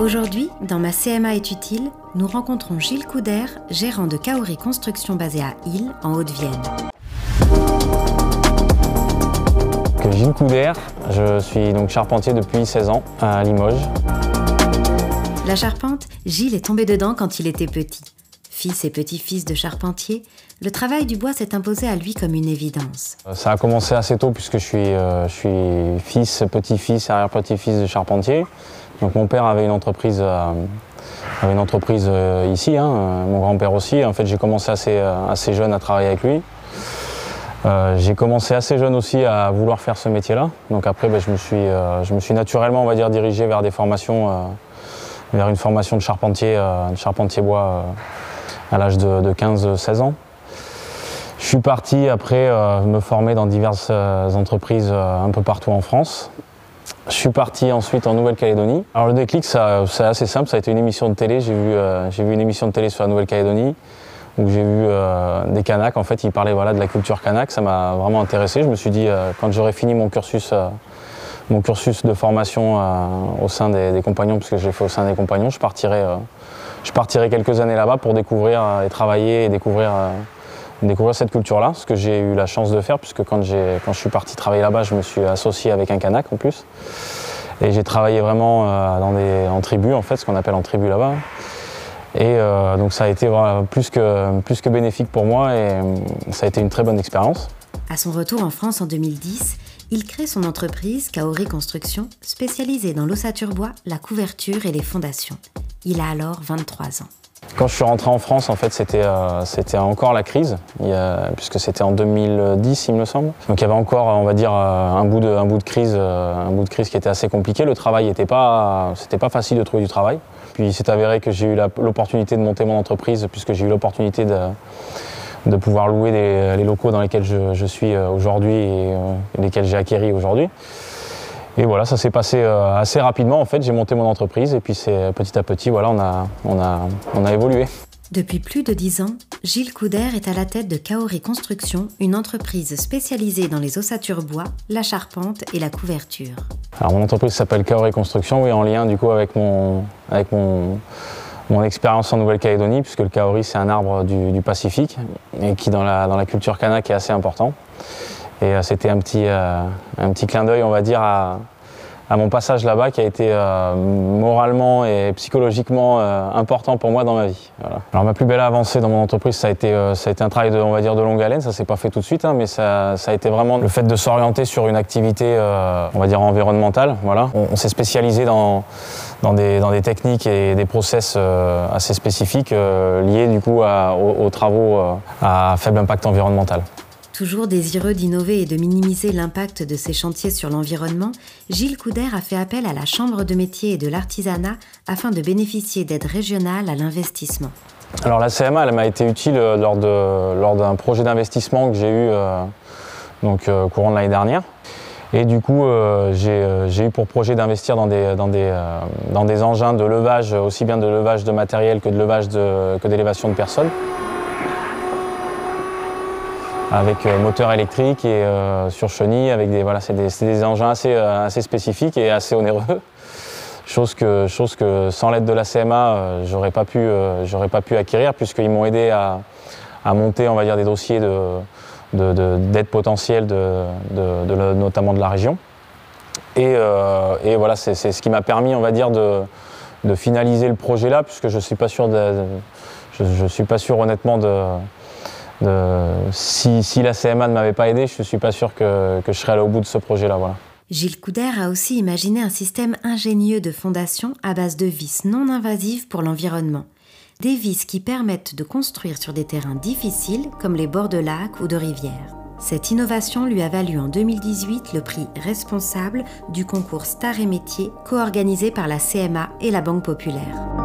Aujourd'hui, dans ma CMA est utile, nous rencontrons Gilles Couder, gérant de Kaori Construction basé à Île, en Haute-Vienne. Gilles Couder, je suis donc charpentier depuis 16 ans à Limoges. La charpente, Gilles est tombé dedans quand il était petit. Fils et petit-fils de charpentier, le travail du bois s'est imposé à lui comme une évidence. Ça a commencé assez tôt puisque je suis, euh, je suis fils, petit-fils, arrière-petit-fils de charpentier. Donc mon père avait une entreprise, euh, avait une entreprise euh, ici, hein, mon grand-père aussi. En fait, j'ai commencé assez, assez jeune à travailler avec lui. j'ai commencé assez jeune aussi à vouloir faire ce métier-là. Donc après, ben, je, me suis, je me suis naturellement, on va dire, dirigé vers des formations, vers une formation de charpentier, de charpentier bois à l'âge de, 15-16 ans. Je suis parti après me former dans diverses entreprises un peu partout en France. Je suis parti ensuite en Nouvelle-Calédonie. Alors le déclic, c'est assez simple, ça a été une émission de télé. J'ai vu, euh, vu une émission de télé sur la Nouvelle-Calédonie où j'ai vu euh, des Kanaks. En fait, ils parlaient voilà, de la culture Kanak. Ça m'a vraiment intéressé. Je me suis dit, euh, quand j'aurai fini mon cursus, mon cursus de formation au sein des, compagnons, puisque je l'ai fait au sein des compagnons, je partirai, je partirai quelques années là-bas pour découvrir et travailler et découvrir découvrir cette culture-là, ce que j'ai eu la chance de faire, puisque quand, quand je suis parti travailler là-bas, je me suis associé avec un Kanak en plus. Et j'ai travaillé vraiment euh, dans des, en tribu, en fait, ce qu'on appelle en tribu là-bas. Et euh, donc ça a été plus, que, plus que bénéfique pour moi et euh, ça a été une très bonne expérience. À son retour en France en 2010, il crée son entreprise Kaori Construction, spécialisée dans l'ossature bois, la couverture et les fondations. Il a alors 23 ans. Quand je suis rentré en France, en fait, c'était euh, encore la crise, puisque c'était en 2010, il me semble. Donc il y avait encore, on va dire, euh, un bout de, un bout de crise, euh, un bout de crise qui était assez compliqué. Le travail n'était pas, pas facile de trouver du travail. Puis il s'est avéré que j'ai eu l'opportunité de monter mon entreprise, puisque j'ai eu l'opportunité de, de, pouvoir louer les, locaux dans lesquels je, suis aujourd'hui et lesquels j'ai acquéris aujourd'hui. Et voilà, ça s'est passé euh, assez rapidement. En fait, j'ai monté mon entreprise et puis c'est petit à petit, voilà, on a, on a, on a évolué. Depuis plus de dix ans, Gilles Couder est à la tête de Kaori Construction, une entreprise spécialisée dans les ossatures bois, la charpente et la couverture. Alors mon entreprise s'appelle Kaori Construction, oui, en lien du coup avec mon, avec mon, mon expérience en Nouvelle-Calédonie, puisque le Kaori c'est un arbre du, Pacifique et qui dans la, dans la culture kanak est assez important. Et euh, c'était un petit, euh, un petit clin d'œil, on va dire, à, mon passage là-bas qui a été euh, moralement et psychologiquement important pour moi dans ma vie. Alors ma plus belle avancée dans mon entreprise, ça a été, ça a été un travail de, on va dire, de longue haleine. Ça s'est pas fait tout de suite, hein, mais ça, ça, a été vraiment le fait de s'orienter sur une activité, on va dire, environnementale. Voilà. On, s'est spécialisé dans, dans, des, dans des techniques et des process assez spécifiques liés du coup aux, aux, travaux à faible impact environnemental. Toujours désireux d'innover et de minimiser l'impact de ses chantiers sur l'environnement, Gilles Couder a fait appel à la Chambre de métier et de l'artisanat afin de bénéficier d'aides régionales à l'investissement. Alors la CMA, elle m'a été utile euh, lors, d'un projet d'investissement que j'ai eu euh, donc, euh, courant de l'année dernière. Et du coup, j'ai, eu pour projet d'investir dans des, engins de levage, aussi bien de levage de matériel que d'élévation de personnes avec euh, moteur électrique et euh, sur chenille, avec des, voilà, c'est des, engins assez, euh, assez spécifiques et assez onéreux. Chose que, chose que sans l'aide de la CMA, j'aurais pas pu, pas pu acquérir puisqu'ils m'ont aidé à, monter, on va dire, des dossiers de, d'aide potentielle, de, notamment de la région. Et, voilà, c'est, ce qui m'a permis, on va dire, de, finaliser le projet là, puisque je suis pas sûr, je suis pas sûr honnêtement de si, la CMA ne m'avait pas aidé, je ne suis pas sûr que, je serais allé au bout de ce projet-là. Gilles Couder a aussi imaginé un système ingénieux de fondation à base de vis non invasives pour l'environnement. Des vis qui permettent de construire sur des terrains difficiles comme les bords de lacs ou de rivières. Cette innovation lui a valu en 2018 le prix responsable du concours Star et Métiers co-organisé par la CMA et la Banque Populaire.